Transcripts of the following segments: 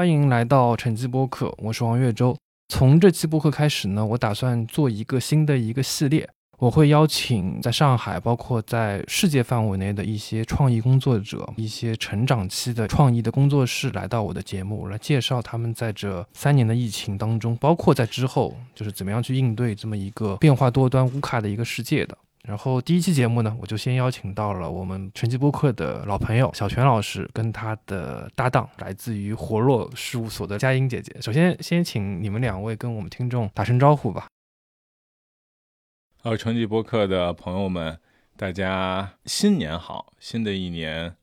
欢迎来到晨记播客，我是王月洲。从这期播客开始呢，我打算做一个新的一个系列，我会邀请在上海，包括在世界范围内的一些创意工作者、一些成长期的创意的工作室来到我的节目，来介绍他们在这三年的疫情当中，包括在之后，就是怎么样去应对这么一个变化多端、乌卡的一个世界的。然后第一期节目呢，我就先邀请到了我们晨记播客的老朋友小泉老师，跟他的搭档，来自于活络事务所的佳音姐姐。首先，先请你们两位跟我们听众打声招呼吧。呃，晨记播客的朋友们，大家新年好！新的一年，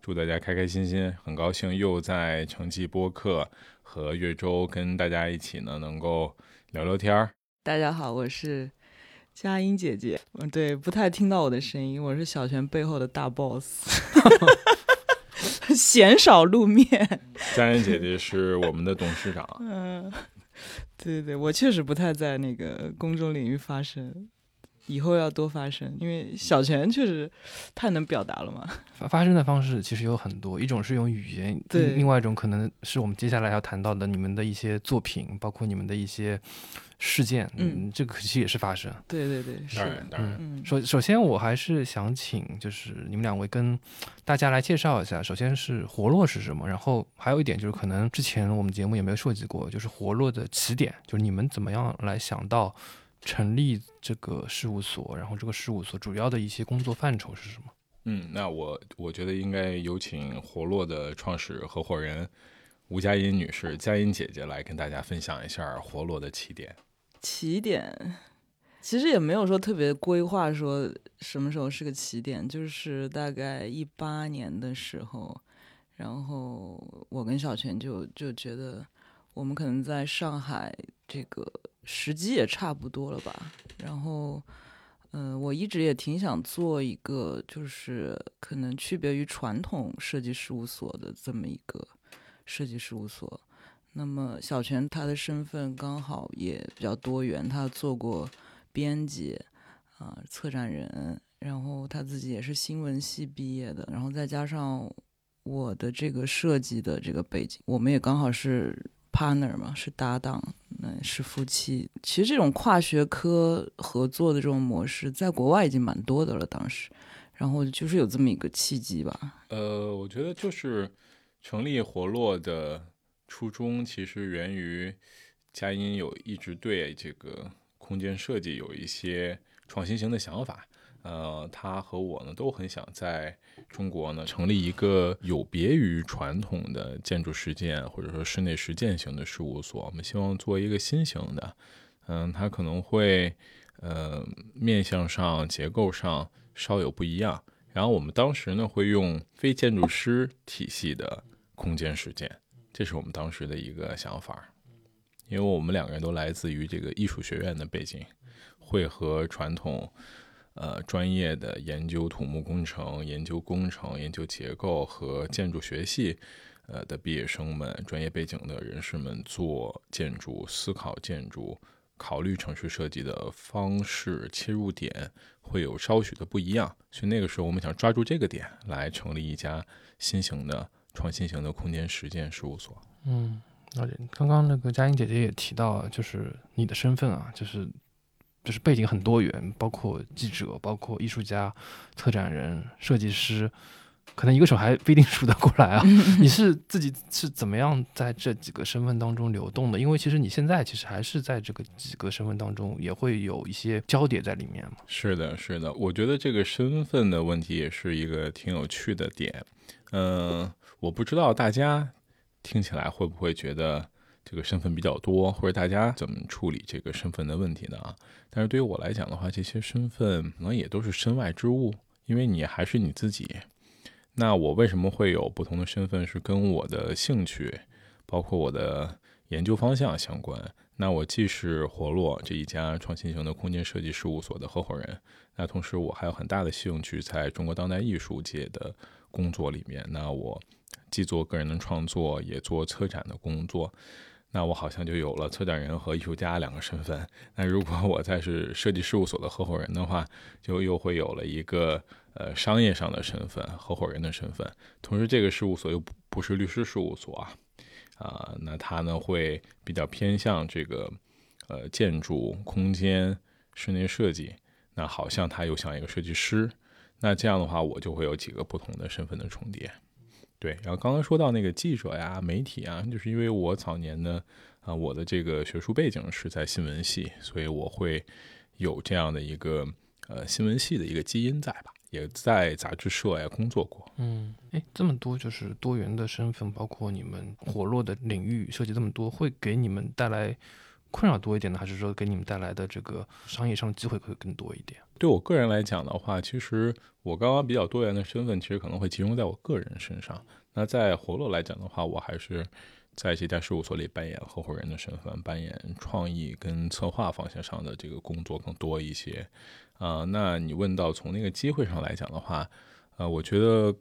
祝大家开开心心。很高兴又在晨记播客和岳州跟大家一起呢，能够聊聊天儿。大家好，我是。佳音姐姐，嗯，对，不太听到我的声音，我是小泉背后的大 boss，鲜少露面。佳音姐姐是我们的董事长。嗯，对对对，我确实不太在那个公众领域发声。以后要多发声，因为小泉确实太能表达了嘛。发发声的方式其实有很多，一种是用语言，对；另外一种可能是我们接下来要谈到的，你们的一些作品，包括你们的一些事件，嗯，这个其实也是发生。对对对，是。嗯，首首先我还是想请，就是你们两位跟大家来介绍一下，首先是活络是什么，然后还有一点就是可能之前我们节目也没有涉及过，就是活络的起点，就是你们怎么样来想到。成立这个事务所，然后这个事务所主要的一些工作范畴是什么？嗯，那我我觉得应该有请活络的创始合伙人吴佳音女士、佳音姐姐来跟大家分享一下活络的起点。起点其实也没有说特别规划，说什么时候是个起点，就是大概一八年的时候，然后我跟小泉就就觉得我们可能在上海这个。时机也差不多了吧，然后，嗯，我一直也挺想做一个，就是可能区别于传统设计事务所的这么一个设计事务所。那么小泉他的身份刚好也比较多元，他做过编辑啊、策展人，然后他自己也是新闻系毕业的，然后再加上我的这个设计的这个背景，我们也刚好是 partner 嘛，是搭档。嗯，是夫妻。其实这种跨学科合作的这种模式，在国外已经蛮多的了。当时，然后就是有这么一个契机吧。呃，我觉得就是成立活络的初衷，其实源于佳音有一直对这个空间设计有一些创新型的想法。呃，他和我呢都很想在中国呢成立一个有别于传统的建筑实践或者说室内实践型的事务所。我们希望做一个新型的，嗯，它可能会呃面向上结构上稍有不一样。然后我们当时呢会用非建筑师体系的空间实践，这是我们当时的一个想法。因为我们两个人都来自于这个艺术学院的背景，会和传统。呃，专业的研究土木工程、研究工程、研究结构和建筑学系，呃的毕业生们、专业背景的人士们做建筑、思考建筑、考虑城市设计的方式切入点会有稍许的不一样，所以那个时候我们想抓住这个点来成立一家新型的创新型的空间实践事务所。嗯，而且刚刚那个佳音姐姐也提到，就是你的身份啊，就是。就是背景很多元，包括记者，包括艺术家、策展人、设计师，可能一个手还不一定 数得过来啊。你是自己是怎么样在这几个身份当中流动的？因为其实你现在其实还是在这个几个身份当中，也会有一些交叠在里面嘛。是的，是的，我觉得这个身份的问题也是一个挺有趣的点。嗯，我不知道大家听起来会不会觉得。这个身份比较多，或者大家怎么处理这个身份的问题呢？啊，但是对于我来讲的话，这些身份可能也都是身外之物，因为你还是你自己。那我为什么会有不同的身份？是跟我的兴趣，包括我的研究方向相关。那我既是活络这一家创新型的空间设计事务所的合伙人，那同时我还有很大的兴趣在中国当代艺术界的工作里面。那我既做个人的创作，也做策展的工作。那我好像就有了策展人和艺术家两个身份。那如果我再是设计事务所的合伙人的话，就又会有了一个呃商业上的身份，合伙人的身份。同时，这个事务所又不不是律师事务所啊，啊，那他呢会比较偏向这个呃建筑空间室内设计，那好像他又像一个设计师，那这样的话我就会有几个不同的身份的重叠。对，然后刚刚说到那个记者呀、媒体啊，就是因为我早年呢，啊，我的这个学术背景是在新闻系，所以我会有这样的一个呃新闻系的一个基因在吧，也在杂志社呀工作过。嗯，哎，这么多就是多元的身份，包括你们活络的领域涉及这么多，会给你们带来困扰多一点呢，还是说给你们带来的这个商业上的机会会更多一点？对我个人来讲的话，其实我刚刚比较多元的身份，其实可能会集中在我个人身上。那在活络来讲的话，我还是在这家事务所里扮演合伙人的身份，扮演创意跟策划方向上的这个工作更多一些。啊，那你问到从那个机会上来讲的话，呃，我觉得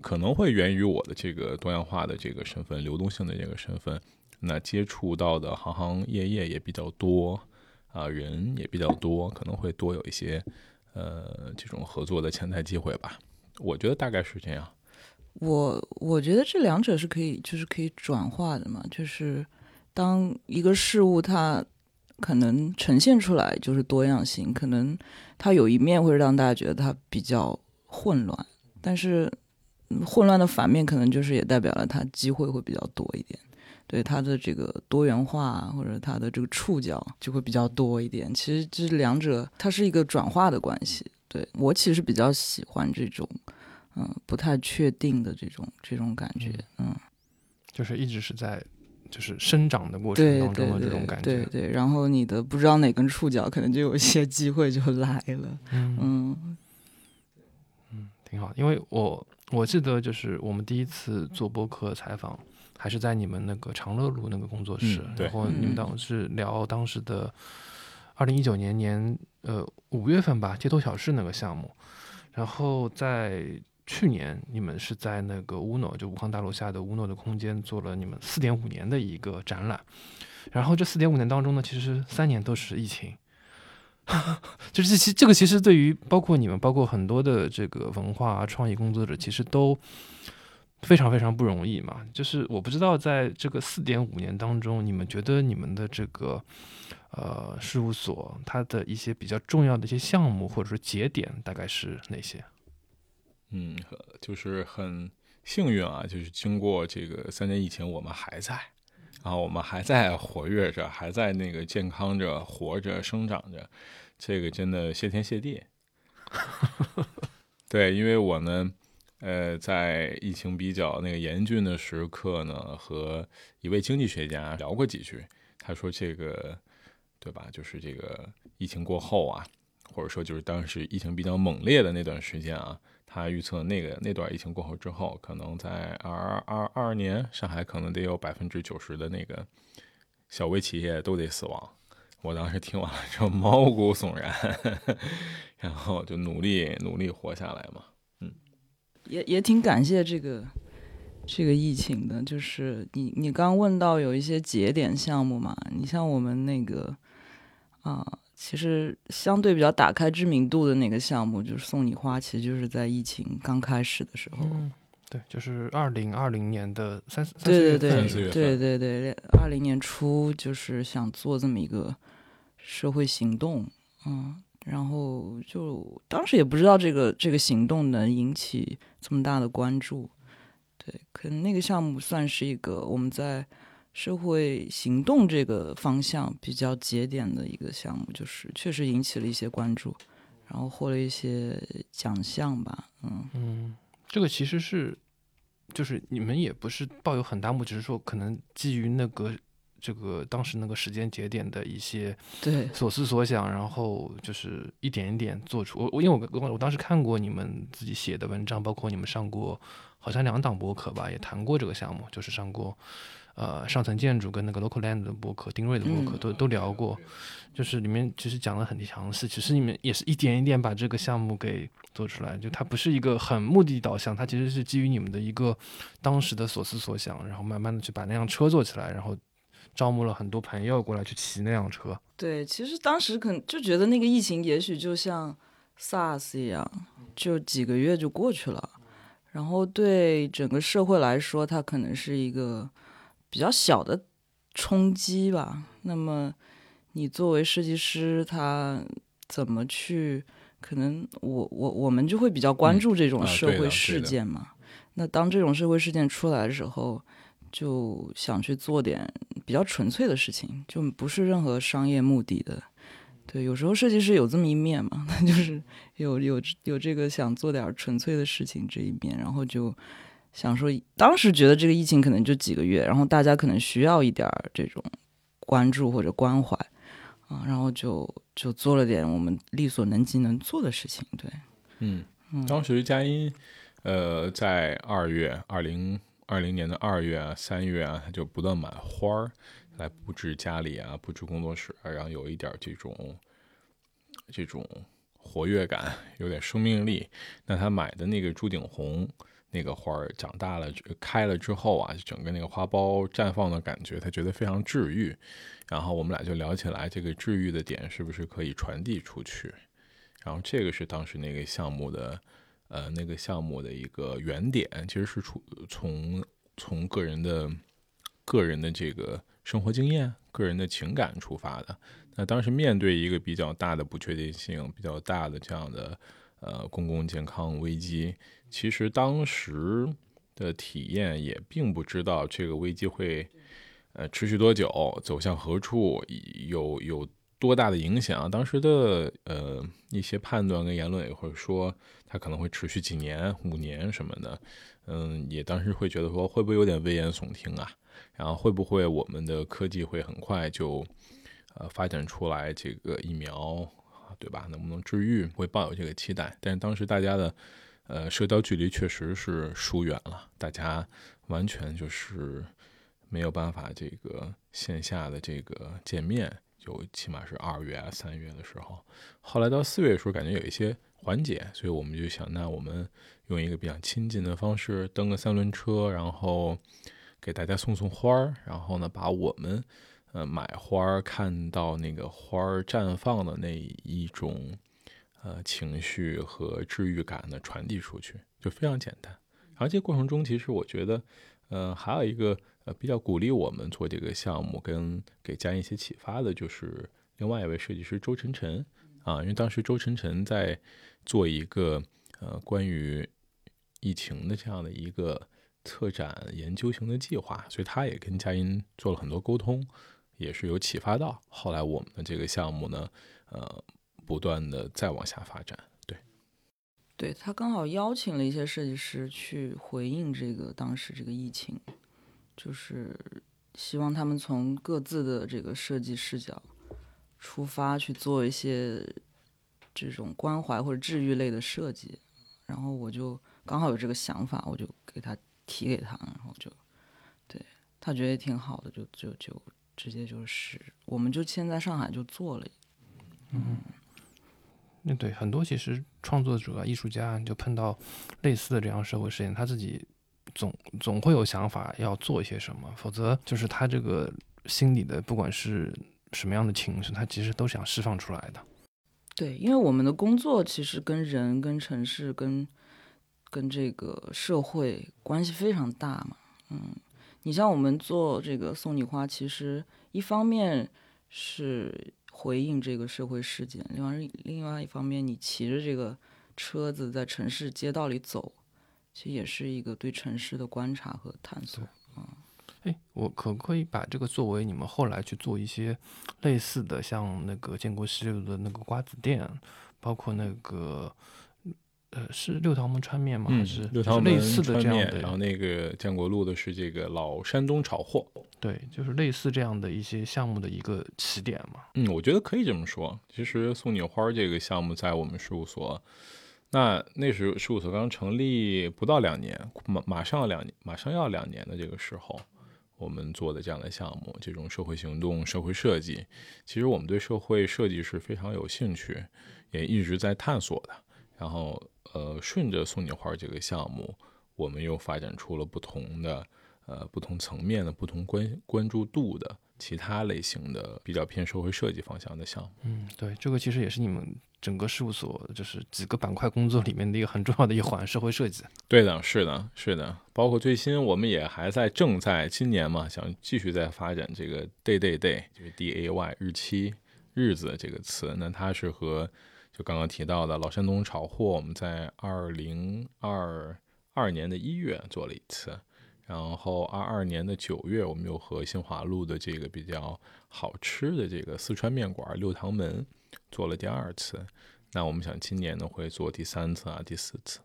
可能会源于我的这个多样化的这个身份、流动性的这个身份，那接触到的行行业业也比较多。啊，人也比较多，可能会多有一些，呃，这种合作的潜在机会吧。我觉得大概是这样。我我觉得这两者是可以，就是可以转化的嘛。就是当一个事物它可能呈现出来就是多样性，可能它有一面会让大家觉得它比较混乱，但是混乱的反面可能就是也代表了它机会会比较多一点。对它的这个多元化或者它的这个触角就会比较多一点。其实这两者它是一个转化的关系。对我其实比较喜欢这种，嗯，不太确定的这种这种感觉，嗯，就是一直是在就是生长的过程当中的这种感觉。对对，然后你的不知道哪根触角，可能就有一些机会就来了。嗯嗯嗯，挺好。因为我我记得就是我们第一次做播客采访。还是在你们那个长乐路那个工作室，然后你们当时聊当时的二零一九年年呃五月份吧，街头小事那个项目，然后在去年你们是在那个乌诺，就武康大楼下的乌诺的空间做了你们四点五年的一个展览，然后这四点五年当中呢，其实三年都是疫情，就是这其这个其实对于包括你们，包括很多的这个文化创意工作者，其实都。非常非常不容易嘛，就是我不知道在这个四点五年当中，你们觉得你们的这个呃事务所它的一些比较重要的一些项目或者说节点大概是哪些？嗯，就是很幸运啊，就是经过这个三年疫情，我们还在，然后我们还在活跃着，还在那个健康着、活着、生长着，这个真的谢天谢地。对，因为我们。呃，在疫情比较那个严峻的时刻呢，和一位经济学家聊过几句。他说：“这个，对吧？就是这个疫情过后啊，或者说就是当时疫情比较猛烈的那段时间啊，他预测那个那段疫情过后之后，可能在二二二二年，上海可能得有百分之九十的那个小微企业都得死亡。”我当时听完了之后毛骨悚然，然后就努力努力活下来嘛。也也挺感谢这个这个疫情的，就是你你刚问到有一些节点项目嘛，你像我们那个啊，其实相对比较打开知名度的那个项目，就是送你花，其实就是在疫情刚开始的时候，对，就是二零二零年的三四对对对对对对，二零年初就是想做这么一个社会行动，嗯。然后就当时也不知道这个这个行动能引起这么大的关注，对，可能那个项目算是一个我们在社会行动这个方向比较节点的一个项目，就是确实引起了一些关注，然后获了一些奖项吧，嗯嗯，这个其实是就是你们也不是抱有很大目，只是说可能基于那个。这个当时那个时间节点的一些对所思所想，然后就是一点一点做出我我因为我我我当时看过你们自己写的文章，包括你们上过好像两档博客吧，也谈过这个项目，就是上过呃上层建筑跟那个 Local Land 的博客，丁瑞的博客都都聊过，就是里面其实讲的很详细，其实你们也是一点一点把这个项目给做出来，就它不是一个很目的导向，它其实是基于你们的一个当时的所思所想，然后慢慢的去把那辆车做起来，然后。招募了很多朋友过来去骑那辆车。对，其实当时可能就觉得那个疫情也许就像 SARS 一样，就几个月就过去了。然后对整个社会来说，它可能是一个比较小的冲击吧。那么你作为设计师，他怎么去？可能我我我们就会比较关注这种社会事件嘛。那当这种社会事件出来的时候，就想去做点比较纯粹的事情，就不是任何商业目的的。对，有时候设计师有这么一面嘛，他 就是有有有这个想做点纯粹的事情这一面，然后就想说，当时觉得这个疫情可能就几个月，然后大家可能需要一点这种关注或者关怀。啊，然后就就做了点我们力所能及能做的事情，对，嗯，当时佳音，呃，在二月二零二零年的二月啊、三月啊，他就不断买花儿来布置家里啊，布置工作室，然后有一点这种这种活跃感，有点生命力。那他买的那个朱顶红那个花儿长大了开了之后啊，整个那个花苞绽放的感觉，他觉得非常治愈。然后我们俩就聊起来，这个治愈的点是不是可以传递出去？然后这个是当时那个项目的，呃，那个项目的一个原点，其实是出从从个人的个人的这个生活经验、个人的情感出发的。那当时面对一个比较大的不确定性、比较大的这样的呃公共健康危机，其实当时的体验也并不知道这个危机会。呃，持续多久，走向何处，有有多大的影响？当时的呃一些判断跟言论也会说，它可能会持续几年、五年什么的。嗯，也当时会觉得说，会不会有点危言耸听啊？然后会不会我们的科技会很快就呃发展出来这个疫苗，对吧？能不能治愈？会抱有这个期待。但是当时大家的呃社交距离确实是疏远了，大家完全就是。没有办法，这个线下的这个见面，就起码是二月、三月的时候。后来到四月的时候，感觉有一些缓解，所以我们就想，那我们用一个比较亲近的方式，蹬个三轮车，然后给大家送送花儿，然后呢，把我们呃买花儿看到那个花儿绽放的那一种呃情绪和治愈感呢传递出去，就非常简单。然后这过程中，其实我觉得，呃，还有一个。呃，比较鼓励我们做这个项目，跟给家人一些启发的，就是另外一位设计师周晨晨啊，因为当时周晨晨在做一个呃关于疫情的这样的一个策展研究型的计划，所以他也跟佳音做了很多沟通，也是有启发到。后来我们的这个项目呢，呃，不断的再往下发展。对，对他刚好邀请了一些设计师去回应这个当时这个疫情。就是希望他们从各自的这个设计视角出发去做一些这种关怀或者治愈类的设计，然后我就刚好有这个想法，我就给他提给他，然后就对他觉得也挺好的，就就就直接就是，我们就先在上海就做了。嗯，那对很多其实创作者、艺术家就碰到类似的这样社会事件，他自己。总总会有想法要做一些什么，否则就是他这个心里的不管是什么样的情绪，他其实都想释放出来的。对，因为我们的工作其实跟人、跟城市、跟跟这个社会关系非常大嘛。嗯，你像我们做这个送你花，其实一方面是回应这个社会事件，另外另外一方面，你骑着这个车子在城市街道里走。其实也是一个对城市的观察和探索啊。哎，我可不可以把这个作为你们后来去做一些类似的，像那个建国西路的那个瓜子店，包括那个呃是六条门川面吗？还是六条门类似的这样的？然后那个建国路的是这个老山东炒货，对，就是类似这样的一些项目的一个起点嘛。嗯，我觉得可以这么说。其实送你花这个项目在我们事务所。那那时事务所刚成立不到两年，马马上两年，马上要两年的这个时候，我们做的这样的项目，这种社会行动、社会设计，其实我们对社会设计是非常有兴趣，也一直在探索的。然后，呃，顺着送你花这个项目，我们又发展出了不同的，呃，不同层面的、不同关关注度的其他类型的比较偏社会设计方向的项目。嗯，对，这个其实也是你们整个事务所就是几个板块工作里面的一个很重要的一环，社会设计。对的，是的，是的。包括最新，我们也还在正在今年嘛，想继续在发展这个 day day day，就是 D A Y 日期日子这个词。那它是和就刚刚提到的老山东炒货，我们在二零二二年的一月做了一次。然后二二年的九月，我们又和新华路的这个比较好吃的这个四川面馆六堂门做了第二次。那我们想今年呢会做第三次啊，第四次。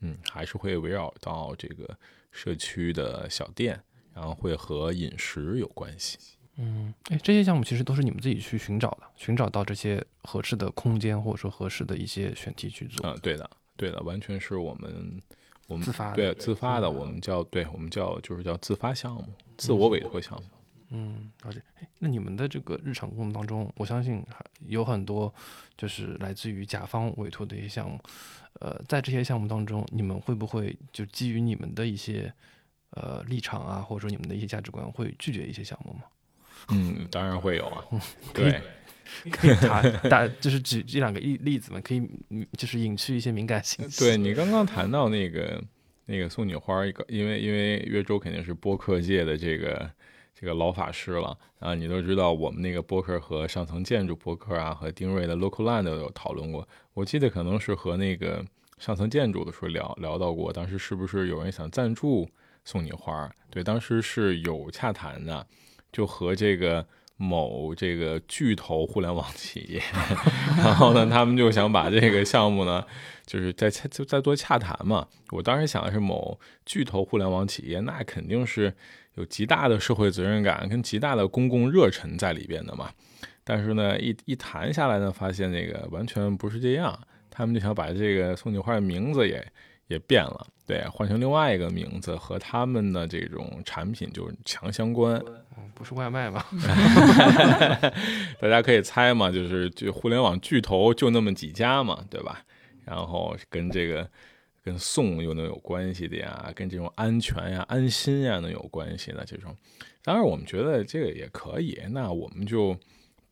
嗯，还是会围绕到这个社区的小店，然后会和饮食有关系。嗯，哎，这些项目其实都是你们自己去寻找的，寻找到这些合适的空间或者说合适的一些选题去做。啊，对的，对的，完全是我们。我们自发对自发的，我们叫对，我们叫就是叫自发项目，自我委托项目。嗯，了解。那你们的这个日常工作当中，我相信还有很多就是来自于甲方委托的一些项目。呃，在这些项目当中，你们会不会就基于你们的一些呃立场啊，或者说你们的一些价值观，会拒绝一些项目吗？嗯，当然会有啊。对。可以打打，就是举这两个例例子嘛，可以就是隐去一些敏感信息。对你刚刚谈到那个那个送你花一个，因为因为岳州肯定是播客界的这个这个老法师了啊，你都知道我们那个播客和上层建筑播客啊，和丁瑞的 Local Land 都有讨论过。我记得可能是和那个上层建筑的时候聊聊到过，当时是不是有人想赞助送你花？对，当时是有洽谈的，就和这个。某这个巨头互联网企业，然后呢，他们就想把这个项目呢，就是在就在做洽谈嘛。我当时想的是某巨头互联网企业，那肯定是有极大的社会责任感跟极大的公共热忱在里边的嘛。但是呢，一一谈下来呢，发现那个完全不是这样。他们就想把这个宋锦花的名字也也变了，对，换成另外一个名字，和他们的这种产品就强相关。不是外卖吧？大家可以猜嘛，就是就互联网巨头就那么几家嘛，对吧？然后跟这个跟送又能有关系的呀，跟这种安全呀、安心呀能有关系的这种。当然，我们觉得这个也可以，那我们就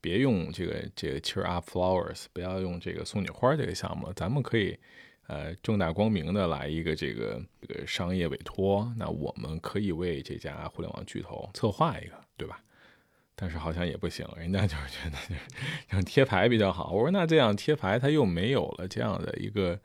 别用这个这个 Cheer Up Flowers，不要用这个送你花这个项目了，咱们可以。呃，正大光明的来一个这个这个商业委托，那我们可以为这家互联网巨头策划一个，对吧？但是好像也不行，人家就是觉得就是 贴牌比较好。我说那这样贴牌，它又没有了这样的一个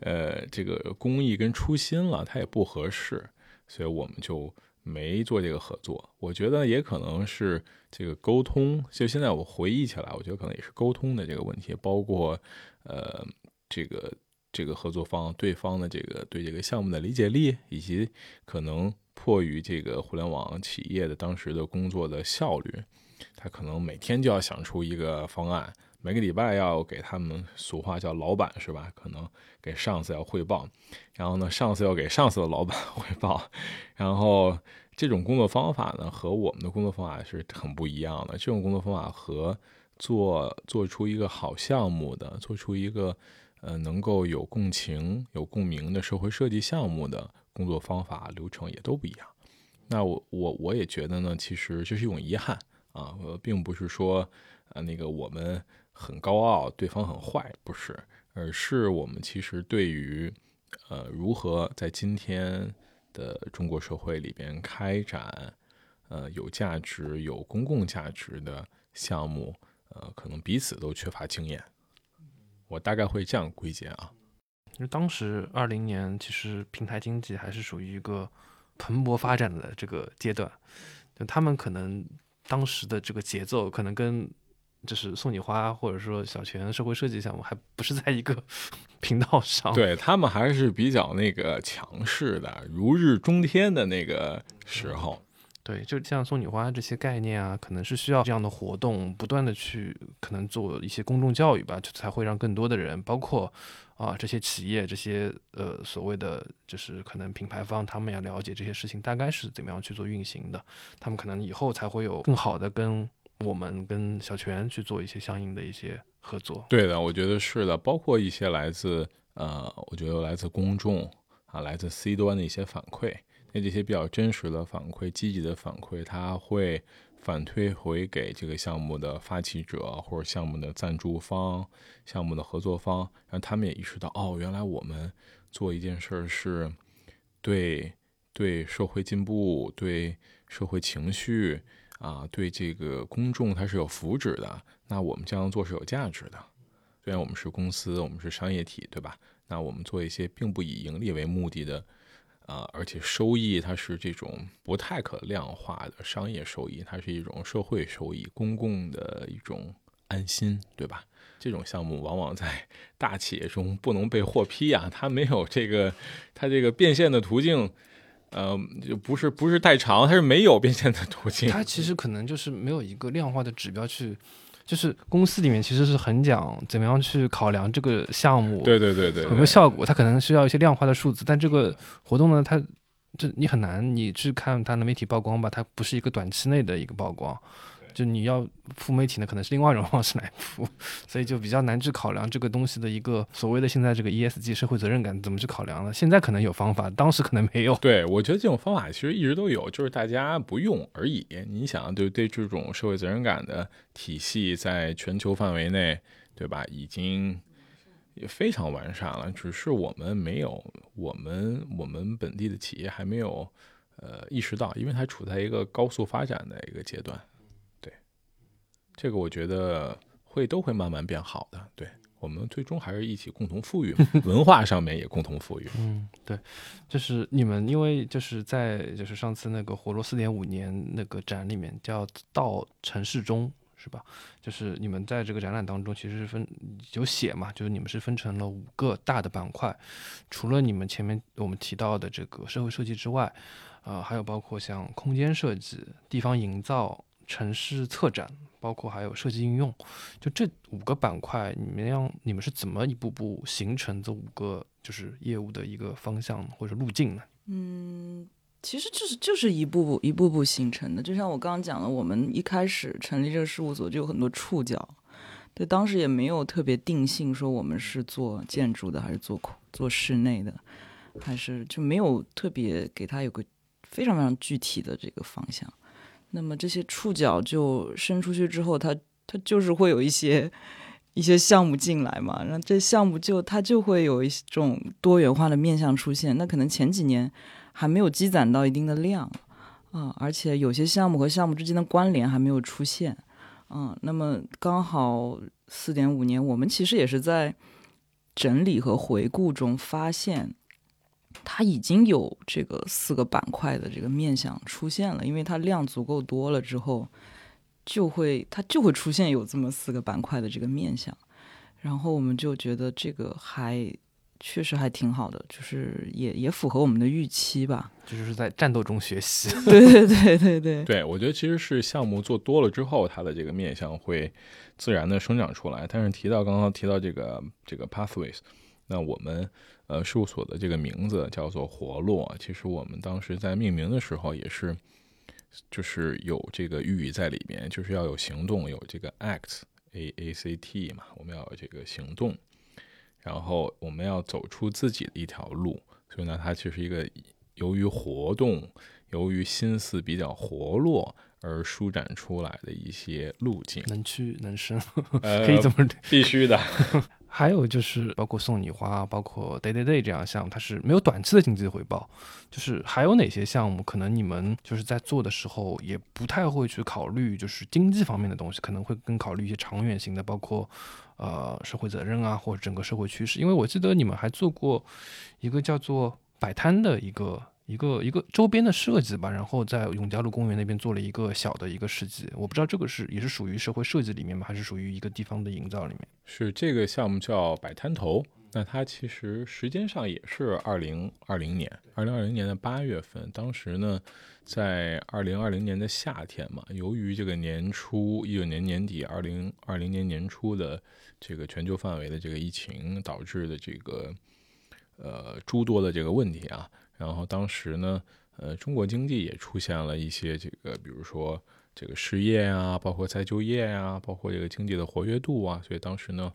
呃这个公益跟初心了，它也不合适，所以我们就没做这个合作。我觉得也可能是这个沟通，就现在我回忆起来，我觉得可能也是沟通的这个问题，包括呃这个。这个合作方对方的这个对这个项目的理解力，以及可能迫于这个互联网企业的当时的工作的效率，他可能每天就要想出一个方案，每个礼拜要给他们俗话叫老板是吧？可能给上司要汇报，然后呢，上司要给上司的老板 汇报，然后这种工作方法呢，和我们的工作方法是很不一样的。这种工作方法和做做出一个好项目的，做出一个。呃，能够有共情、有共鸣的社会设计项目的工作方法流程也都不一样。那我我我也觉得呢，其实这是一种遗憾啊，并不是说呃那个我们很高傲，对方很坏，不是，而是我们其实对于呃如何在今天的中国社会里边开展呃有价值、有公共价值的项目，呃，可能彼此都缺乏经验。我大概会这样归结啊，因为当时二零年其实平台经济还是属于一个蓬勃发展的这个阶段，就他们可能当时的这个节奏可能跟就是送你花或者说小泉社会设计项目还不是在一个 频道上，对他们还是比较那个强势的如日中天的那个时候。对，就像送你花这些概念啊，可能是需要这样的活动，不断的去可能做一些公众教育吧，就才会让更多的人，包括啊这些企业、这些呃所谓的就是可能品牌方，他们要了解这些事情大概是怎么样去做运行的，他们可能以后才会有更好的跟我们跟小泉去做一些相应的一些合作。对的，我觉得是的，包括一些来自呃，我觉得来自公众啊，来自 C 端的一些反馈。那这些比较真实的反馈、积极的反馈，它会反推回给这个项目的发起者或者项目的赞助方、项目的合作方，让他们也意识到，哦，原来我们做一件事儿是对对社会进步、对社会情绪啊、对这个公众它是有福祉的，那我们这样做是有价值的。虽然我们是公司，我们是商业体，对吧？那我们做一些并不以盈利为目的的。啊，而且收益它是这种不太可量化的商业收益，它是一种社会收益、公共的一种安心，对吧？这种项目往往在大企业中不能被获批啊，它没有这个，它这个变现的途径，呃，就不是不是太长，它是没有变现的途径。它其实可能就是没有一个量化的指标去。就是公司里面其实是很讲怎么样去考量这个项目，对对对对，有没有效果，它可能需要一些量化的数字。但这个活动呢，它这你很难，你去看它的媒体曝光吧，它不是一个短期内的一个曝光。就你要付媒体呢，可能是另外一种方式来付，所以就比较难去考量这个东西的一个所谓的现在这个 ESG 社会责任感怎么去考量呢？现在可能有方法，当时可能没有。对，我觉得这种方法其实一直都有，就是大家不用而已。你想，对对这种社会责任感的体系，在全球范围内，对吧？已经也非常完善了，只是我们没有，我们我们本地的企业还没有呃意识到，因为它处在一个高速发展的一个阶段。这个我觉得会都会慢慢变好的，对我们最终还是一起共同富裕，文化上面也共同富裕。嗯，对，就是你们因为就是在就是上次那个活络四点五年那个展里面叫到城市中是吧？就是你们在这个展览当中其实是分有写嘛，就是你们是分成了五个大的板块，除了你们前面我们提到的这个社会设计之外，呃，还有包括像空间设计、地方营造、城市策展。包括还有设计应用，就这五个板块，你们要你们是怎么一步步形成这五个就是业务的一个方向或者路径呢？嗯，其实就是就是一步步一步步形成的。就像我刚刚讲的，我们一开始成立这个事务所就有很多触角，对，当时也没有特别定性说我们是做建筑的还是做做室内的，还是就没有特别给他有个非常非常具体的这个方向。那么这些触角就伸出去之后，它它就是会有一些一些项目进来嘛，然后这项目就它就会有一种多元化的面向出现。那可能前几年还没有积攒到一定的量啊，而且有些项目和项目之间的关联还没有出现啊。那么刚好四点五年，我们其实也是在整理和回顾中发现。它已经有这个四个板块的这个面相出现了，因为它量足够多了之后，就会它就会出现有这么四个板块的这个面相，然后我们就觉得这个还确实还挺好的，就是也也符合我们的预期吧。这就是在战斗中学习。对对对对对。对，我觉得其实是项目做多了之后，它的这个面相会自然的生长出来。但是提到刚刚提到这个这个 pathways，那我们。呃，事务所的这个名字叫做“活络”。其实我们当时在命名的时候也是，就是有这个寓意在里面，就是要有行动，有这个 act，a a c t 嘛，我们要有这个行动，然后我们要走出自己的一条路。所以呢，它其实一个由于活动，由于心思比较活络而舒展出来的一些路径，能屈能伸，可以这么必须的。还有就是包括送你花，包括 day day day 这样项目，它是没有短期的经济回报。就是还有哪些项目，可能你们就是在做的时候也不太会去考虑，就是经济方面的东西，可能会更考虑一些长远型的，包括呃社会责任啊，或者整个社会趋势。因为我记得你们还做过一个叫做摆摊的一个。一个一个周边的设计吧，然后在永嘉路公园那边做了一个小的一个市集，我不知道这个是也是属于社会设计里面吗，还是属于一个地方的营造里面？是这个项目叫摆摊头，那它其实时间上也是二零二零年，二零二零年的八月份，当时呢，在二零二零年的夏天嘛，由于这个年初一九年年底，二零二零年年初的这个全球范围的这个疫情导致的这个呃诸多的这个问题啊。然后当时呢，呃，中国经济也出现了一些这个，比如说这个失业啊，包括再就业啊，包括这个经济的活跃度啊，所以当时呢，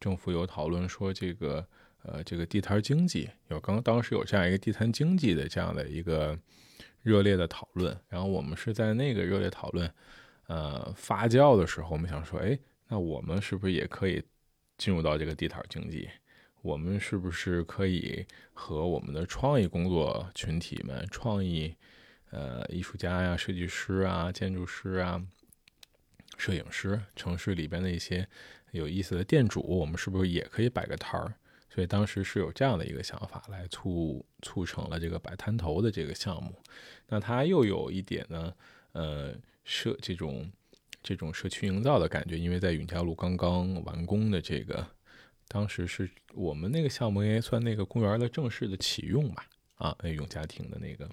政府有讨论说这个呃这个地摊经济，有刚当时有这样一个地摊经济的这样的一个热烈的讨论。然后我们是在那个热烈讨论呃发酵的时候，我们想说，哎，那我们是不是也可以进入到这个地摊经济？我们是不是可以和我们的创意工作群体们、创意呃艺术家呀、设计师啊、建筑师啊、摄影师、城市里边的一些有意思的店主，我们是不是也可以摆个摊儿？所以当时是有这样的一个想法，来促促成了这个摆摊头的这个项目。那它又有一点呢，呃，社这种这种社区营造的感觉，因为在永嘉路刚刚完工的这个。当时是我们那个项目应该算那个公园的正式的启用吧，啊，那永嘉庭的那个。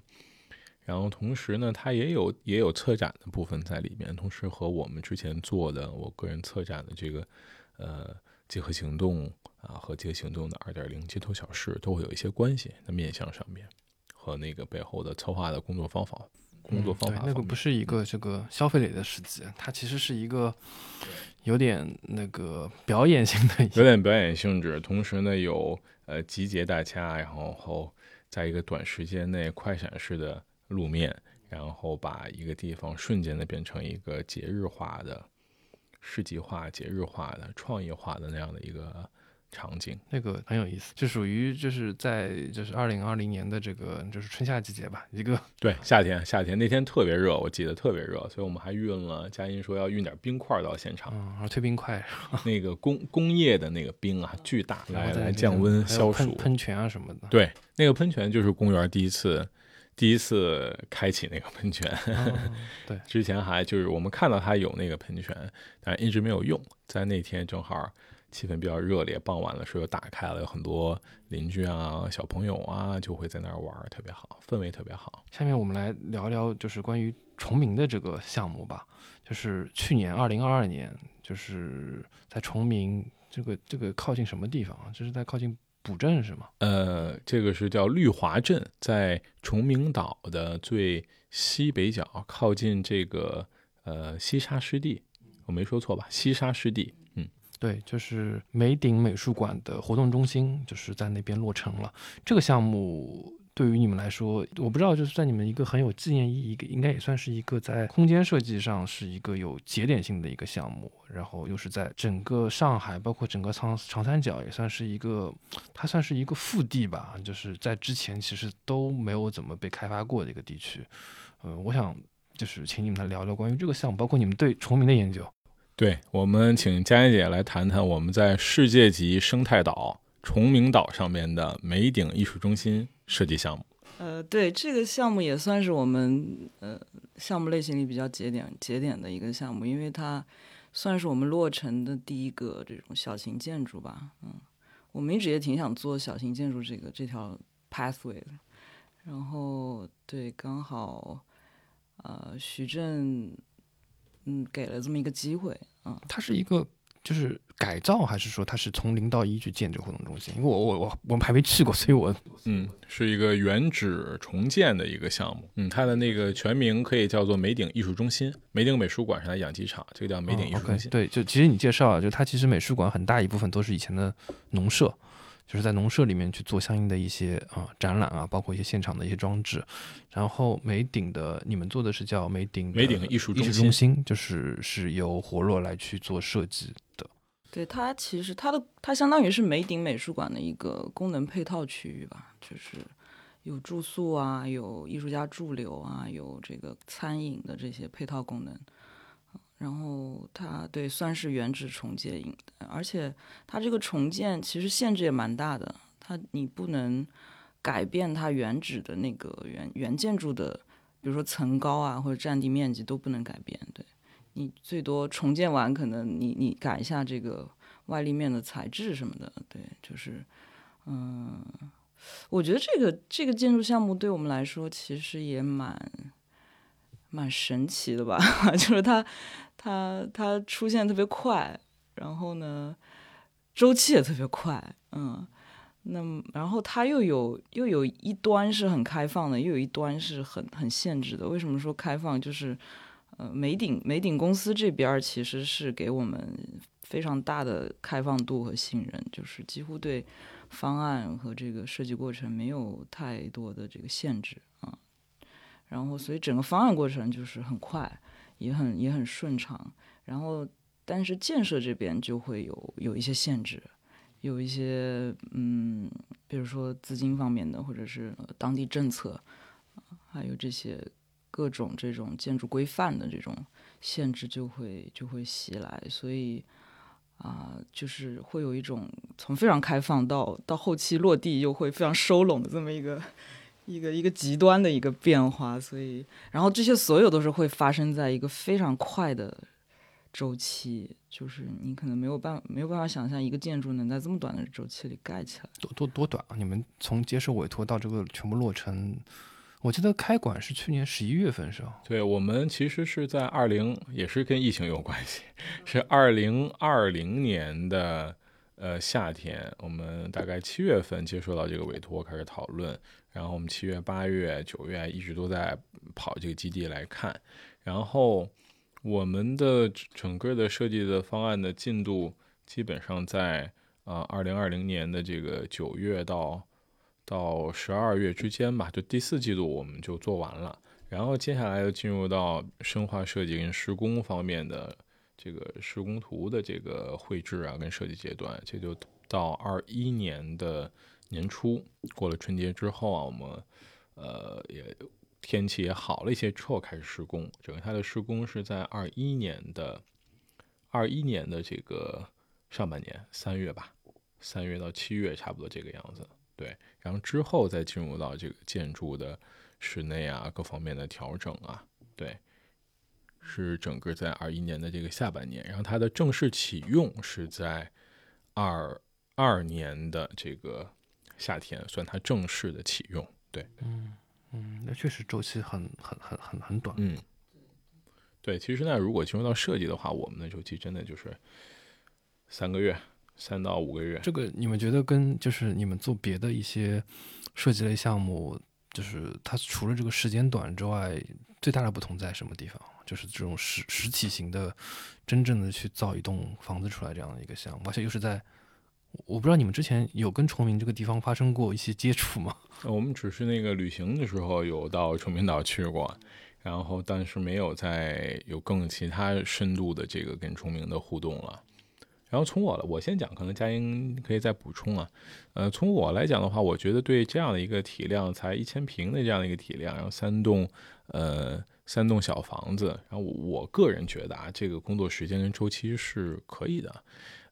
然后同时呢，它也有也有策展的部分在里面，同时和我们之前做的我个人策展的这个呃结合行动啊和结合行动的二点零街头小事都会有一些关系的面向上面和那个背后的策划的工作方法。工作方法，那个不是一个这个消费类的市集，它其实是一个有点那个表演性的，有点表演性质。同时呢，有呃集结大家，然后后在一个短时间内快闪式的路面，然后把一个地方瞬间的变成一个节日化的、市集化、节日化的、创意化的那样的一个。场景那个很有意思，就属于就是在就是二零二零年的这个就是春夏季节吧，一个 对夏天夏天那天特别热，我记得特别热，所以我们还运了佳音说要运点冰块到现场，然后推冰块，那个工工业的那个冰啊巨大，来来降温消暑，喷泉啊什么的。对，那个喷泉就是公园第一次第一次开启那个喷泉，对，之前还就是我们看到它有那个喷泉，但一直没有用，在那天正好。气氛比较热烈，傍晚的时候打开了，有很多邻居啊、小朋友啊，就会在那儿玩，特别好，氛围特别好。下面我们来聊聊，就是关于崇明的这个项目吧。就是去年二零二二年，就是在崇明这个这个靠近什么地方啊？就是在靠近古镇是吗？呃，这个是叫绿华镇，在崇明岛的最西北角，靠近这个呃西沙湿地，我没说错吧？西沙湿地。对，就是梅顶美术馆的活动中心，就是在那边落成了。这个项目对于你们来说，我不知道，就是在你们一个很有纪念意义，应该也算是一个在空间设计上是一个有节点性的一个项目。然后又是在整个上海，包括整个长长三角，也算是一个，它算是一个腹地吧，就是在之前其实都没有怎么被开发过的一个地区。呃，我想就是请你们来聊聊关于这个项目，包括你们对崇明的研究。对我们请佳音姐来谈谈我们在世界级生态岛崇明岛上面的梅顶艺术中心设计项目。呃，对这个项目也算是我们呃项目类型里比较节点节点的一个项目，因为它算是我们落成的第一个这种小型建筑吧。嗯，我们一直也挺想做小型建筑这个这条 pathway 的。然后对，刚好呃徐震。嗯，给了这么一个机会啊。它是一个就是改造，还是说它是从零到一去建这个活动中心？因为我我我我们还没去过，所以我嗯，是一个原址重建的一个项目。嗯，它的那个全名可以叫做梅顶艺术中心。梅顶美术馆是它养鸡场，这个叫梅顶艺术中心。对，就其实你介绍啊，就它其实美术馆很大一部分都是以前的农舍。就是在农舍里面去做相应的一些啊展览啊，包括一些现场的一些装置。然后梅顶的，你们做的是叫梅顶梅顶艺术中心，就是是由活络来去做设计的。对它其实它的它相当于是梅顶美术馆的一个功能配套区域吧，就是有住宿啊，有艺术家驻留啊，有这个餐饮的这些配套功能。然后它对算是原址重建，而且它这个重建其实限制也蛮大的，它你不能改变它原址的那个原原建筑的，比如说层高啊或者占地面积都不能改变。对你最多重建完，可能你你改一下这个外立面的材质什么的。对，就是嗯，我觉得这个这个建筑项目对我们来说其实也蛮蛮神奇的吧，就是它。它它出现特别快，然后呢，周期也特别快，嗯，那么然后它又有又有一端是很开放的，又有一端是很很限制的。为什么说开放？就是呃，美鼎美鼎公司这边其实是给我们非常大的开放度和信任，就是几乎对方案和这个设计过程没有太多的这个限制，然后所以整个方案过程就是很快，也很也很顺畅。然后但是建设这边就会有有一些限制，有一些嗯，比如说资金方面的，或者是当地政策，还有这些各种这种建筑规范的这种限制就会就会袭来，所以。啊，就是会有一种从非常开放到到后期落地又会非常收拢的这么一个一个一个极端的一个变化，所以，然后这些所有都是会发生在一个非常快的周期，就是你可能没有办没有办法想象一个建筑能在这么短的周期里盖起来，多多多短啊！你们从接受委托到这个全部落成。我记得开馆是去年十一月份，是吧？对，我们其实是在二零，也是跟疫情有关系，是二零二零年的呃夏天，我们大概七月份接收到这个委托，开始讨论，然后我们七月、八月、九月一直都在跑这个基地来看，然后我们的整个的设计的方案的进度基本上在啊二零二零年的这个九月到。到十二月之间吧，就第四季度我们就做完了，然后接下来又进入到深化设计跟施工方面的这个施工图的这个绘制啊跟设计阶段，这就到二一年的年初，过了春节之后啊，我们呃也天气也好了一些之后开始施工，整个它的施工是在二一年的二一年的这个上半年三月吧，三月到七月差不多这个样子。对，然后之后再进入到这个建筑的室内啊，各方面的调整啊，对，是整个在二一年的这个下半年，然后它的正式启用是在二二年的这个夏天，算它正式的启用。对，嗯嗯，那确实周期很很很很很短。嗯，对，其实呢，如果进入到设计的话，我们的周期真的就是三个月。三到五个月，这个你们觉得跟就是你们做别的一些设计类项目，就是它除了这个时间短之外，最大的不同在什么地方？就是这种实实体型的，真正的去造一栋房子出来这样的一个项目，而且又是在，我不知道你们之前有跟崇明这个地方发生过一些接触吗？我们只是那个旅行的时候有到崇明岛去过，然后但是没有再有更其他深度的这个跟崇明的互动了。然后从我我先讲，可能佳音可以再补充啊。呃，从我来讲的话，我觉得对这样的一个体量，才一千平的这样的一个体量，然后三栋呃三栋小房子，然后我个人觉得啊，这个工作时间跟周期是可以的。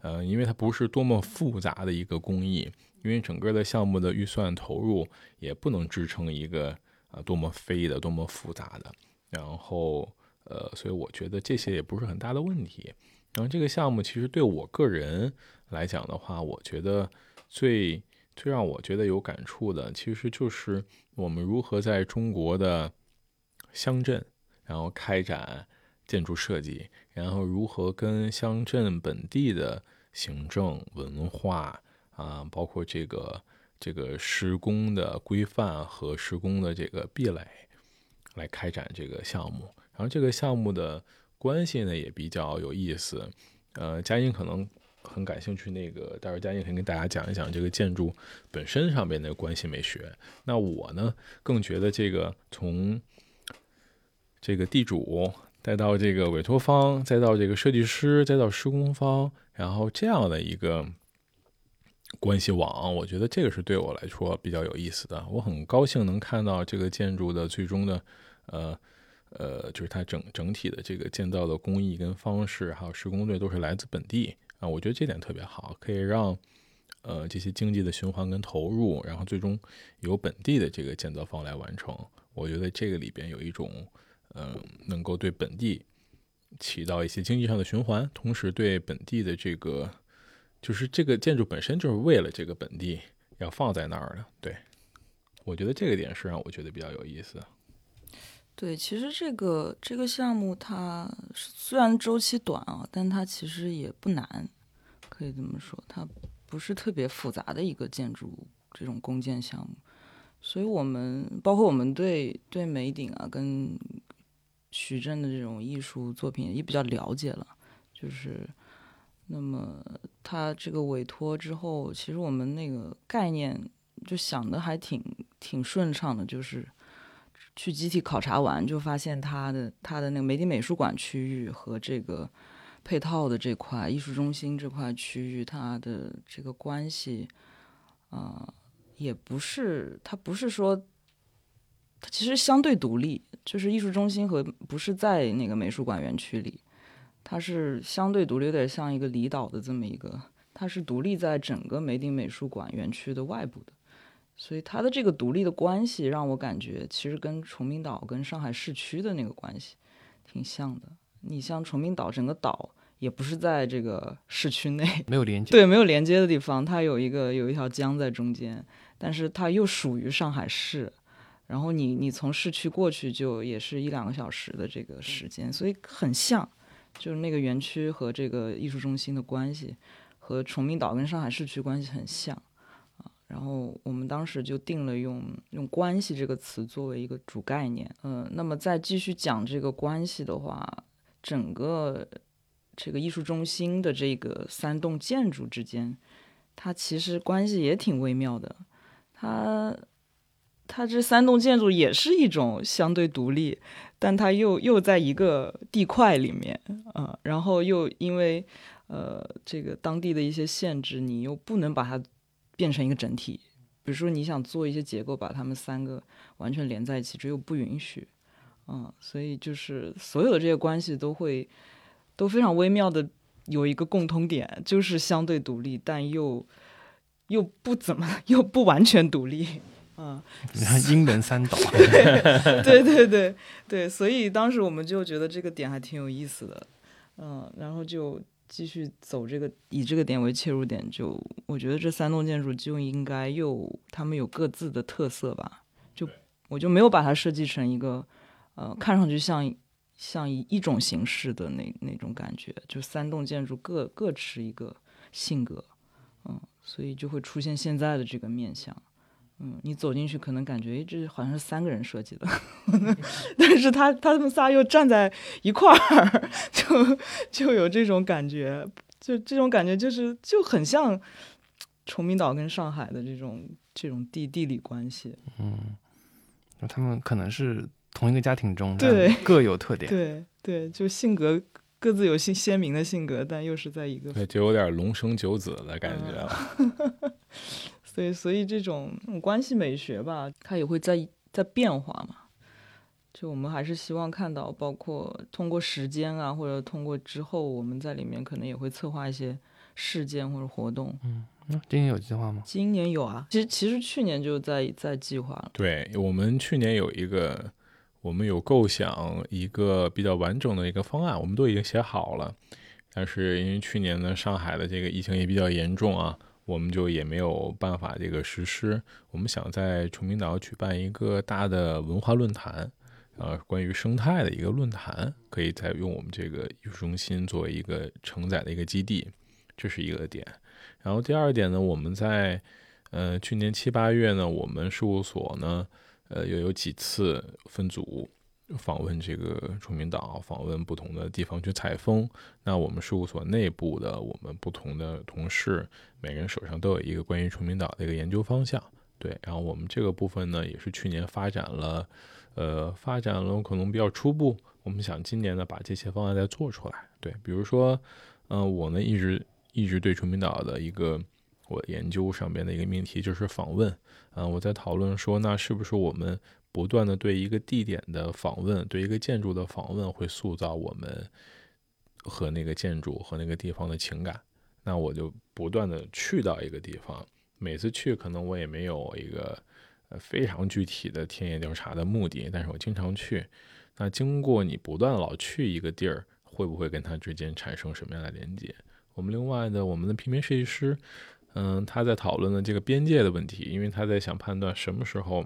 呃，因为它不是多么复杂的一个工艺，因为整个的项目的预算投入也不能支撑一个啊多么飞的、多么复杂的。然后呃，所以我觉得这些也不是很大的问题。然后这个项目其实对我个人来讲的话，我觉得最最让我觉得有感触的，其实就是我们如何在中国的乡镇，然后开展建筑设计，然后如何跟乡镇本地的行政文化啊，包括这个这个施工的规范和施工的这个壁垒来开展这个项目，然后这个项目的。关系呢也比较有意思，呃，佳音可能很感兴趣，那个待会儿佳音可以跟大家讲一讲这个建筑本身上边的关系美学。那我呢更觉得这个从这个地主，再到这个委托方，再到这个设计师，再到施工方，然后这样的一个关系网，我觉得这个是对我来说比较有意思的。我很高兴能看到这个建筑的最终的，呃。呃，就是它整整体的这个建造的工艺跟方式，还有施工队都是来自本地啊，我觉得这点特别好，可以让呃这些经济的循环跟投入，然后最终由本地的这个建造方来完成。我觉得这个里边有一种嗯，能够对本地起到一些经济上的循环，同时对本地的这个就是这个建筑本身就是为了这个本地要放在那儿的。对，我觉得这个点是让我觉得比较有意思。对，其实这个这个项目它虽然周期短啊，但它其实也不难，可以这么说，它不是特别复杂的一个建筑这种公建项目。所以我们包括我们对对美鼎啊跟徐峥的这种艺术作品也比较了解了，就是那么他这个委托之后，其实我们那个概念就想的还挺挺顺畅的，就是去集体考察完，就发现他的他的那个梅迪美术馆区域和这个配套的这块艺术中心这块区域，它的这个关系啊、也不是它不是说它其实相对独立，就是艺术中心和不是在那个美术馆园区里。它是相对独立，有点像一个离岛的这么一个，它是独立在整个梅顶美术馆园区的外部的，所以它的这个独立的关系让我感觉其实跟崇明岛跟上海市区的那个关系挺像的。你像崇明岛整个岛也不是在这个市区内，没有连 接。对，没有连接的地方，它有一个有一条江在中间，但是它又属于上海市。然后你你从市区过去就也是一两个小时的这个时间，所以很像。就是那个园区和这个艺术中心的关系，和崇明岛跟上海市区关系很像啊。然后我们当时就定了用用“关系”这个词作为一个主概念。嗯，那么再继续讲这个关系的话，整个这个艺术中心的这个三栋建筑之间，它其实关系也挺微妙的。它它这三栋建筑也是一种相对独立。但它又又在一个地块里面啊、然后又因为呃这个当地的一些限制，你又不能把它变成一个整体。比如说你想做一些结构，把它们三个完全连在一起，这又不允许。嗯，所以就是所有的这些关系都会都非常微妙的有一个共通点，就是相对独立，但又又不怎么 又不完全独立。嗯，英伦三岛，对对对对，所以当时我们就觉得这个点还挺有意思的，嗯，然后就继续走这个，以这个点为切入点，就我觉得这三栋建筑就应该又他们有各自的特色吧，就我就没有把它设计成一个，呃，看上去像像一一种形式的那那种感觉，就三栋建筑各各持一个性格，嗯，所以就会出现现在的这个面相。嗯，你走进去可能感觉，诶，这好像是三个人设计的，但是他他们仨又站在一块儿，就就有这种感觉，就这种感觉就是就很像崇明岛跟上海的这种这种地地理关系。嗯，他们可能是同一个家庭中，对，各有特点，对对，就性格各自有鲜鲜明的性格，但又是在一个，对，就有点龙生九子的感觉了。嗯对，所以这种关系美学吧，它也会在在变化嘛。就我们还是希望看到，包括通过时间啊，或者通过之后，我们在里面可能也会策划一些事件或者活动。嗯，那今年有计划吗？今年有啊，其实其实去年就在在计划了。对我们去年有一个，我们有构想一个比较完整的一个方案，我们都已经写好了。但是因为去年呢，上海的这个疫情也比较严重啊。我们就也没有办法这个实施。我们想在崇明岛举办一个大的文化论坛，呃，关于生态的一个论坛，可以再用我们这个艺术中心作为一个承载的一个基地，这是一个点。然后第二点呢，我们在呃去年七八月呢，我们事务所呢，呃，又有几次分组。访问这个崇明岛，访问不同的地方去采风。那我们事务所内部的我们不同的同事，每个人手上都有一个关于崇明岛的一个研究方向。对，然后我们这个部分呢，也是去年发展了，呃，发展了可能比较初步。我们想今年呢，把这些方案再做出来。对，比如说，嗯、我呢一直一直对崇明岛的一个我研究上边的一个命题就是访问。嗯、我在讨论说，那是不是我们不断的对一个地点的访问，对一个建筑的访问，会塑造我们和那个建筑和那个地方的情感。那我就不断的去到一个地方，每次去可能我也没有一个非常具体的田野调查的目的，但是我经常去。那经过你不断老去一个地儿，会不会跟它之间产生什么样的连接？我们另外的我们的平面设计师，嗯，他在讨论的这个边界的问题，因为他在想判断什么时候。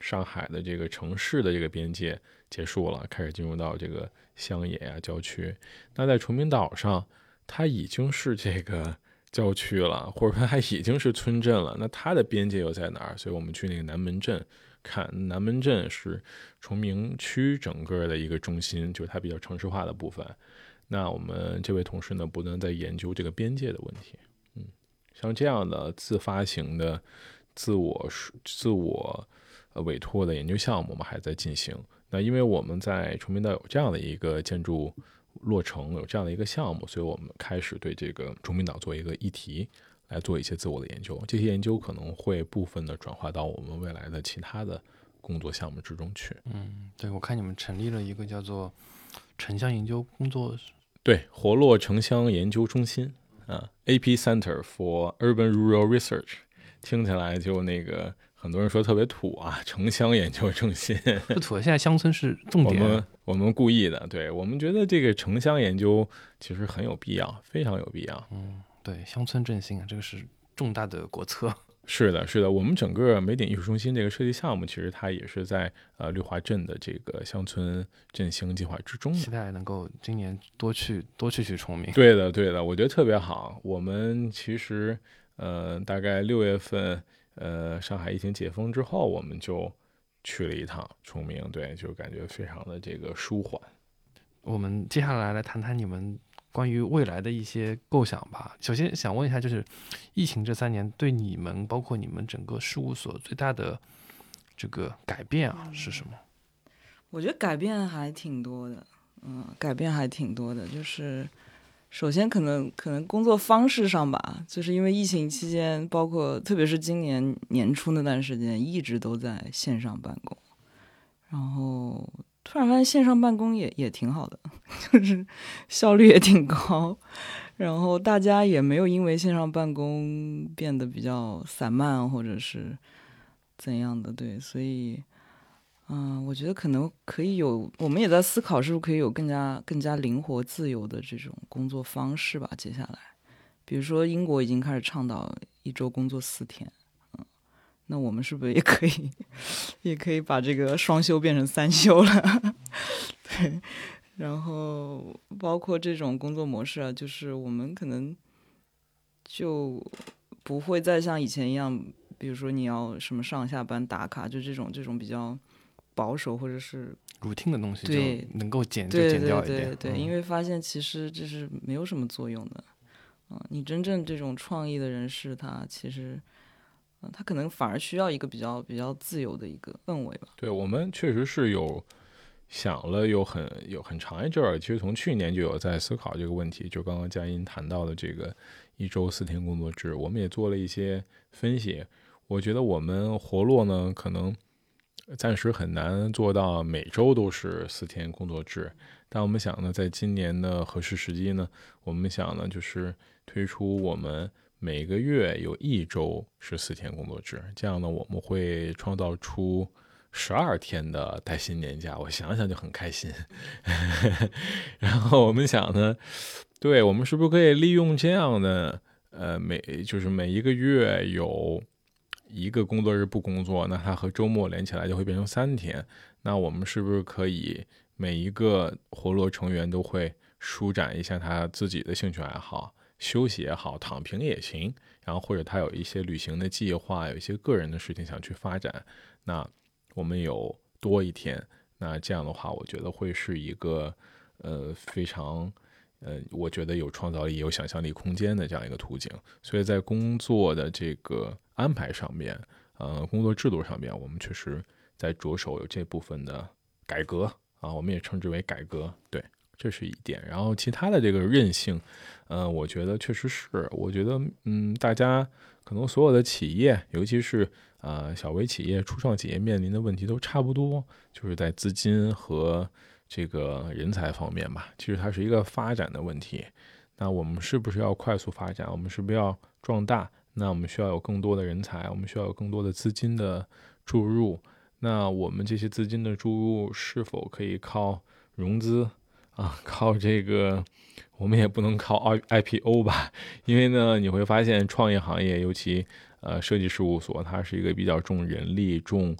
上海的这个城市的这个边界结束了，开始进入到这个乡野呀、郊区。那在崇明岛上，它已经是这个郊区了，或者说它已经是村镇了。那它的边界又在哪儿？所以我们去那个南门镇看，南门镇是崇明区整个的一个中心，就是它比较城市化的部分。那我们这位同事呢，不断在研究这个边界的问题。嗯，像这样的自发型的、自我、自我呃委托的研究项目，我们还在进行。那因为我们在崇明岛有这样的一个建筑落成，有这样的一个项目，所以我们开始对这个崇明岛做一个议题来做一些自我的研究。这些研究可能会部分的转化到我们未来的其他的工作项目之中去。嗯，对，我看你们成立了一个叫做城乡研究工作。对，活络城乡研究中心啊，AP Center for Urban Rural Research，听起来就那个很多人说特别土啊，城乡研究中心 不土，现在乡村是重点。我们我们故意的，对我们觉得这个城乡研究其实很有必要，非常有必要。嗯，对，乡村振兴啊，这个是重大的国策。是的，是的，我们整个美典艺术中心这个设计项目，其实它也是在呃绿化镇的这个乡村振兴计划之中。期待能够今年多去多去去崇明。对的，对的，我觉得特别好。我们其实呃大概六月份呃上海疫情解封之后，我们就去了一趟崇明，对，就感觉非常的这个舒缓。我们接下来来谈谈你们。关于未来的一些构想吧。首先想问一下，就是疫情这三年对你们，包括你们整个事务所最大的这个改变啊是什么？我觉得改变还挺多的，嗯，改变还挺多的。就是首先可能可能工作方式上吧，就是因为疫情期间，包括特别是今年年初那段时间，一直都在线上办公，然后。突然发现线上办公也也挺好的，就是效率也挺高，然后大家也没有因为线上办公变得比较散漫或者是怎样的，对，所以，嗯，我觉得可能可以有，我们也在思考是不是可以有更加更加灵活自由的这种工作方式吧。接下来，比如说英国已经开始倡导一周工作四天。嗯那我们是不是也可以，也可以把这个双休变成三休了？对，然后包括这种工作模式啊，就是我们可能就不会再像以前一样，比如说你要什么上下班打卡，就这种这种比较保守或者是 routine 的东西，对，能够减就减掉一点。对对对，因为发现其实这是没有什么作用的。嗯，你真正这种创意的人士，他其实。他可能反而需要一个比较比较自由的一个氛围吧。对我们确实是有想了有很有很长一阵儿，其实从去年就有在思考这个问题。就刚刚佳音谈到的这个一周四天工作制，我们也做了一些分析。我觉得我们活络呢，可能暂时很难做到每周都是四天工作制。但我们想呢，在今年的合适时机呢，我们想呢，就是推出我们。每个月有一周是四天工作制，这样呢，我们会创造出十二天的带薪年假。我想想就很开心。然后我们想呢，对我们是不是可以利用这样的，呃，每就是每一个月有一个工作日不工作，那它和周末连起来就会变成三天。那我们是不是可以每一个活络成员都会舒展一下他自己的兴趣爱好？休息也好，躺平也行，然后或者他有一些旅行的计划，有一些个人的事情想去发展，那我们有多一天，那这样的话，我觉得会是一个呃非常呃，我觉得有创造力、有想象力空间的这样一个途径。所以在工作的这个安排上面，呃，工作制度上面，我们确实在着手有这部分的改革啊，我们也称之为改革，对。这是一点，然后其他的这个韧性，嗯，我觉得确实是，我觉得，嗯，大家可能所有的企业，尤其是呃小微企业、初创企业面临的问题都差不多，就是在资金和这个人才方面吧。其实它是一个发展的问题。那我们是不是要快速发展？我们是不是要壮大？那我们需要有更多的人才，我们需要有更多的资金的注入。那我们这些资金的注入是否可以靠融资？啊，靠这个，我们也不能靠 I IPO 吧，因为呢，你会发现创业行业，尤其呃设计事务所，它是一个比较重人力、重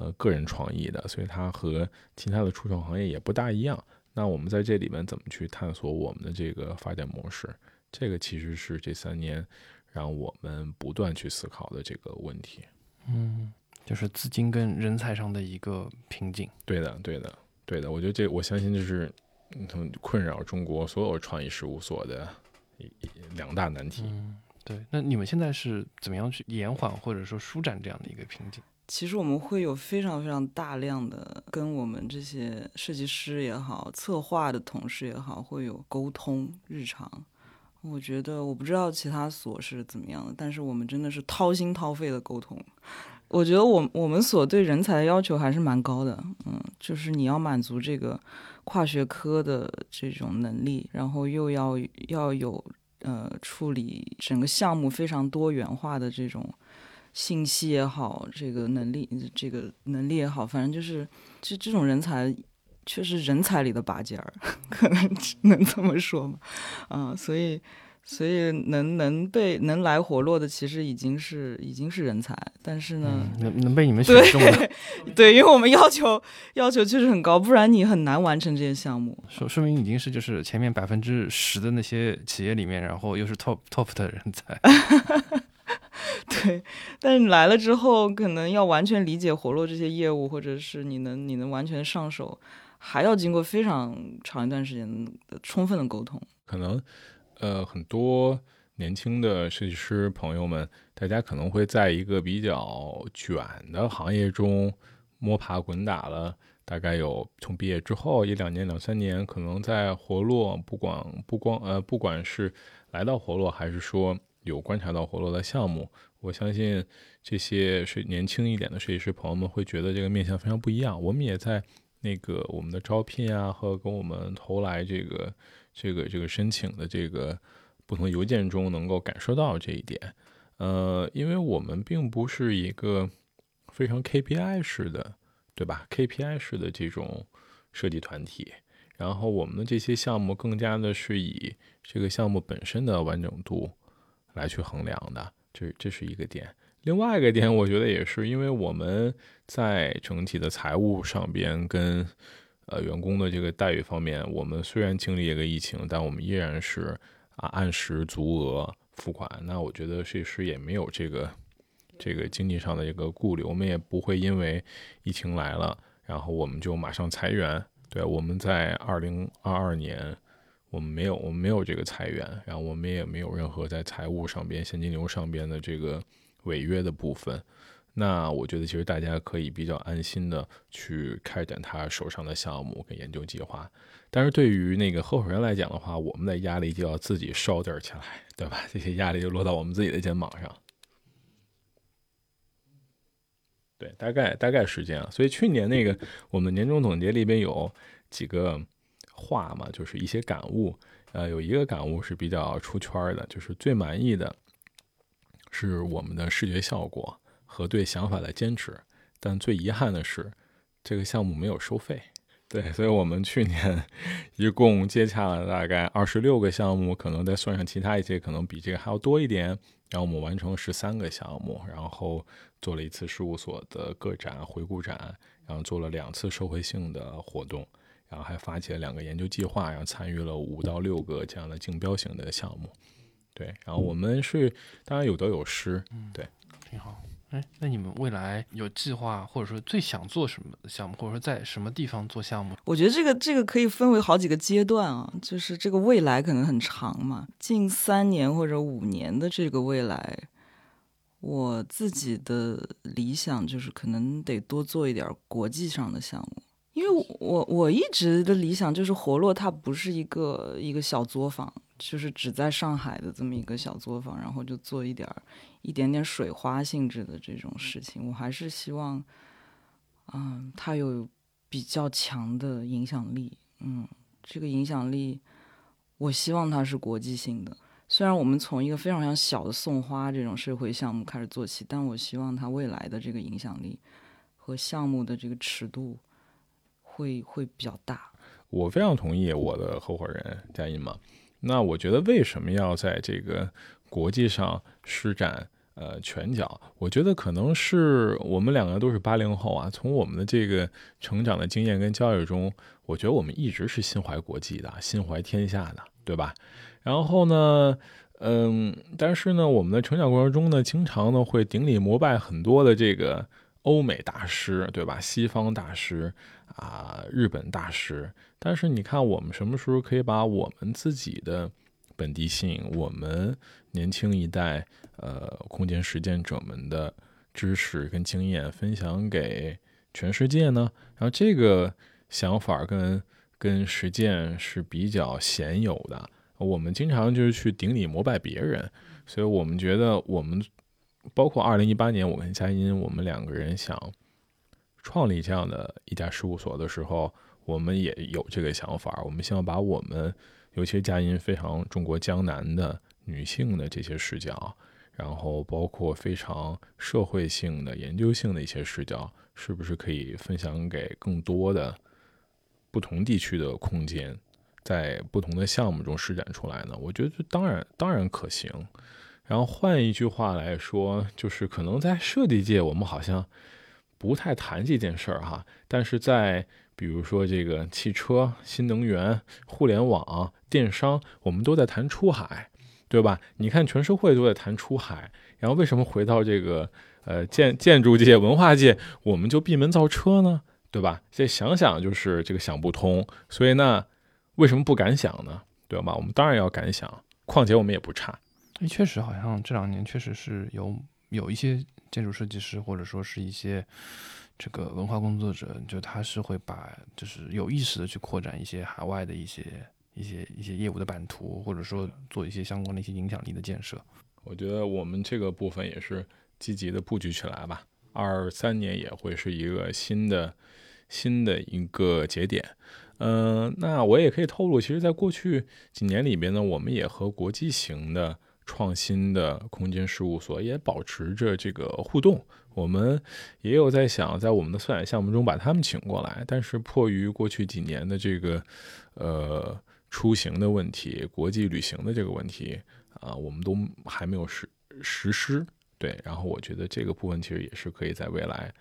呃个人创意的，所以它和其他的初创行业也不大一样。那我们在这里面怎么去探索我们的这个发展模式？这个其实是这三年让我们不断去思考的这个问题。嗯，就是资金跟人才上的一个瓶颈。对的，对的，对的。我觉得这，我相信这是。困扰中国所有创意事务所的两大难题。嗯，对。那你们现在是怎么样去延缓或者说舒展这样的一个瓶颈？其实我们会有非常非常大量的跟我们这些设计师也好、策划的同事也好，会有沟通日常。我觉得我不知道其他所是怎么样的，但是我们真的是掏心掏肺的沟通。我觉得我我们所对人才的要求还是蛮高的，嗯，就是你要满足这个跨学科的这种能力，然后又要要有呃处理整个项目非常多元化的这种。信息也好，这个能力，这个能力也好，反正就是，这这种人才，确实人才里的拔尖儿，可能只能这么说嘛，啊，所以，所以能能被能来活络的，其实已经是已经是人才，但是呢，能能被你们选中的，对，因为我们要求要求确实很高，不然你很难完成这些项目。说说明已经是就是前面百分之十的那些企业里面，然后又是 top top 的人才。对，但是你来了之后，可能要完全理解活络这些业务，或者是你能你能完全上手，还要经过非常长一段时间的充分的沟通。可能，呃，很多年轻的设计师朋友们，大家可能会在一个比较卷的行业中摸爬滚打了，大概有从毕业之后一两年、两三年，可能在活络，不管不光呃，不管是来到活络，还是说。有观察到活络的项目，我相信这些是年轻一点的设计师朋友们会觉得这个面向非常不一样。我们也在那个我们的招聘啊和跟我们投来这个这个这个申请的这个不同邮件中能够感受到这一点。呃，因为我们并不是一个非常 KPI 式的，对吧？KPI 式的这种设计团体，然后我们的这些项目更加的是以这个项目本身的完整度。来去衡量的，这这是一个点。另外一个点，我觉得也是，因为我们在整体的财务上边跟呃员工的这个待遇方面，我们虽然经历一个疫情，但我们依然是啊按时足额付款。那我觉得设计师也没有这个这个经济上的一个顾虑，我们也不会因为疫情来了，然后我们就马上裁员。对，我们在二零二二年。我们没有，我们没有这个裁员，然后我们也没有任何在财务上边、现金流上边的这个违约的部分。那我觉得，其实大家可以比较安心的去开展他手上的项目跟研究计划。但是对于那个合伙人来讲的话，我们的压力就要自己烧点起来，对吧？这些压力就落到我们自己的肩膀上。对，大概大概时间啊。所以去年那个我们年终总结里边有几个。话嘛，就是一些感悟。呃，有一个感悟是比较出圈的，就是最满意的是我们的视觉效果和对想法的坚持。但最遗憾的是，这个项目没有收费。对，所以我们去年 一共接洽了大概二十六个项目，可能再算上其他一些，可能比这个还要多一点。然后我们完成十三个项目，然后做了一次事务所的个展回顾展，然后做了两次社会性的活动。然后还发起了两个研究计划，然后参与了五到六个这样的竞标型的项目，对。然后我们是当然有得有失，对，挺好。哎，那你们未来有计划，或者说最想做什么项目，或者说在什么地方做项目？我觉得这个这个可以分为好几个阶段啊，就是这个未来可能很长嘛，近三年或者五年的这个未来，我自己的理想就是可能得多做一点国际上的项目。因为我我一直的理想就是活络，它不是一个一个小作坊，就是只在上海的这么一个小作坊，然后就做一点儿一点点水花性质的这种事情。我还是希望，嗯，它有比较强的影响力。嗯，这个影响力，我希望它是国际性的。虽然我们从一个非常非常小的送花这种社会项目开始做起，但我希望它未来的这个影响力和项目的这个尺度。会会比较大，我非常同意我的合伙人佳音嘛。那我觉得为什么要在这个国际上施展呃拳脚？我觉得可能是我们两个都是八零后啊，从我们的这个成长的经验跟教育中，我觉得我们一直是心怀国际的，心怀天下的，对吧？然后呢，嗯，但是呢，我们的成长过程中呢，经常呢会顶礼膜拜很多的这个。欧美大师，对吧？西方大师啊，日本大师。但是你看，我们什么时候可以把我们自己的本地性，我们年轻一代呃空间实践者们的知识跟经验分享给全世界呢？然后这个想法跟跟实践是比较鲜有的。我们经常就是去顶礼膜拜别人，所以我们觉得我们。包括二零一八年，我跟佳音，我们两个人想创立这样的一家事务所的时候，我们也有这个想法。我们希望把我们，尤其是佳音非常中国江南的女性的这些视角，然后包括非常社会性的、研究性的一些视角，是不是可以分享给更多的不同地区的空间，在不同的项目中施展出来呢？我觉得当然，当然可行。然后换一句话来说，就是可能在设计界，我们好像不太谈这件事儿哈。但是在比如说这个汽车、新能源、互联网、电商，我们都在谈出海，对吧？你看全社会都在谈出海，然后为什么回到这个呃建建筑界、文化界，我们就闭门造车呢？对吧？这想想就是这个想不通。所以呢，为什么不敢想呢？对吧？我们当然要敢想，况且我们也不差。确实，好像这两年确实是有有一些建筑设计师，或者说是一些这个文化工作者，就他是会把就是有意识的去扩展一些海外的一些一些一些业务的版图，或者说做一些相关的一些影响力的建设。我觉得我们这个部分也是积极的布局起来吧。二三年也会是一个新的新的一个节点。嗯，那我也可以透露，其实，在过去几年里边呢，我们也和国际型的。创新的空间事务所也保持着这个互动，我们也有在想，在我们的策展项目中把他们请过来，但是迫于过去几年的这个呃出行的问题、国际旅行的这个问题啊，我们都还没有实实施。对，然后我觉得这个部分其实也是可以在未来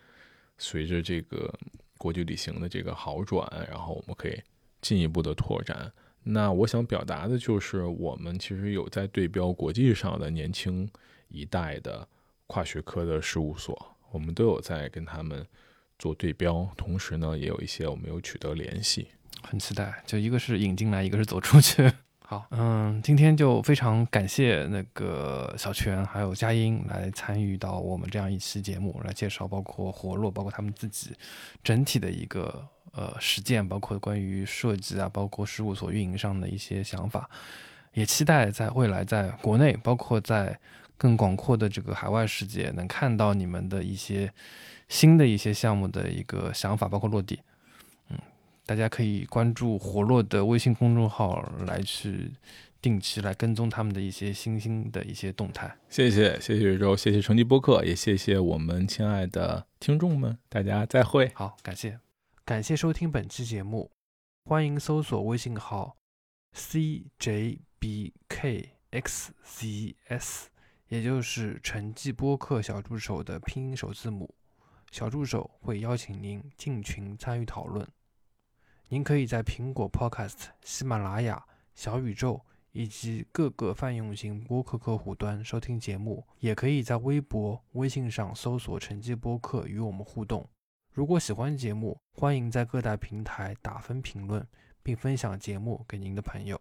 随着这个国际旅行的这个好转，然后我们可以进一步的拓展。那我想表达的就是，我们其实有在对标国际上的年轻一代的跨学科的事务所，我们都有在跟他们做对标，同时呢，也有一些我们有取得联系，很期待。就一个是引进来，一个是走出去。好，嗯，今天就非常感谢那个小泉还有佳音来参与到我们这样一期节目，来介绍包括活络，包括他们自己整体的一个。呃，实践包括关于设计啊，包括事务所运营上的一些想法，也期待在未来在国内，包括在更广阔的这个海外世界，能看到你们的一些新的一些项目的一个想法，包括落地。嗯，大家可以关注活络的微信公众号来去定期来跟踪他们的一些新兴的一些动态。谢谢，谢谢宇宙，谢谢成绩播客，也谢谢我们亲爱的听众们，大家再会。好，感谢。感谢收听本期节目，欢迎搜索微信号 cjbkxzs，也就是成绩播客小助手的拼音首字母。小助手会邀请您进群参与讨论。您可以在苹果 Podcast、喜马拉雅、小宇宙以及各个泛用型播客客户端收听节目，也可以在微博、微信上搜索成绩播客与我们互动。如果喜欢节目，欢迎在各大平台打分评论，并分享节目给您的朋友。